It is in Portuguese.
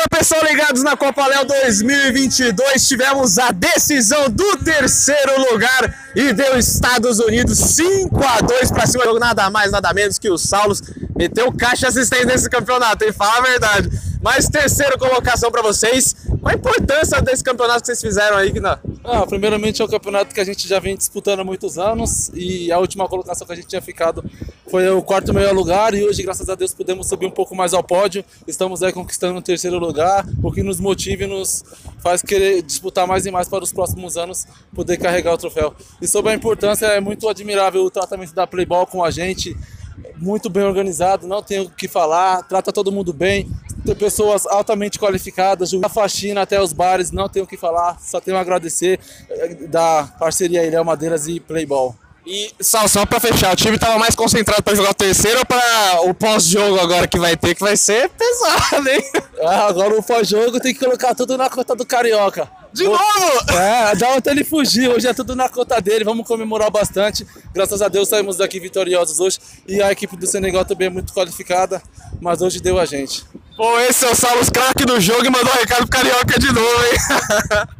Fala pessoal ligados na Copa Léo 2022, tivemos a decisão do terceiro lugar e deu Estados Unidos 5 a 2 para cima do jogo, nada mais, nada menos que o Saulos meteu caixa assistente nesse campeonato, hein? Fala a verdade. Mas terceira colocação para vocês, qual a importância desse campeonato que vocês fizeram aí, Guiná? Ah, primeiramente é um campeonato que a gente já vem disputando há muitos anos e a última colocação que a gente tinha ficado foi o quarto melhor lugar e hoje, graças a Deus, pudemos subir um pouco mais ao pódio. Estamos aí conquistando o terceiro lugar, o que nos motiva e nos faz querer disputar mais e mais para os próximos anos poder carregar o troféu. E sobre a importância, é muito admirável o tratamento da Playball com a gente, muito bem organizado, não tenho o que falar, trata todo mundo bem, tem pessoas altamente qualificadas, da faxina até os bares, não tenho o que falar, só tenho a agradecer eh, da parceria Ilhéu Madeiras e Playball. E só, só pra fechar, o time tava mais concentrado pra jogar o terceiro ou pra o pós-jogo agora que vai ter, que vai ser pesado, hein? Ah, agora o pós-jogo tem que colocar tudo na conta do Carioca. De novo? É, já ontem ele fugiu, hoje é tudo na conta dele, vamos comemorar bastante. Graças a Deus saímos daqui vitoriosos hoje e a equipe do Senegal também é muito qualificada, mas hoje deu a gente. Pô, esse é o Saulos craque do jogo e mandou um recado pro Carioca de novo, hein?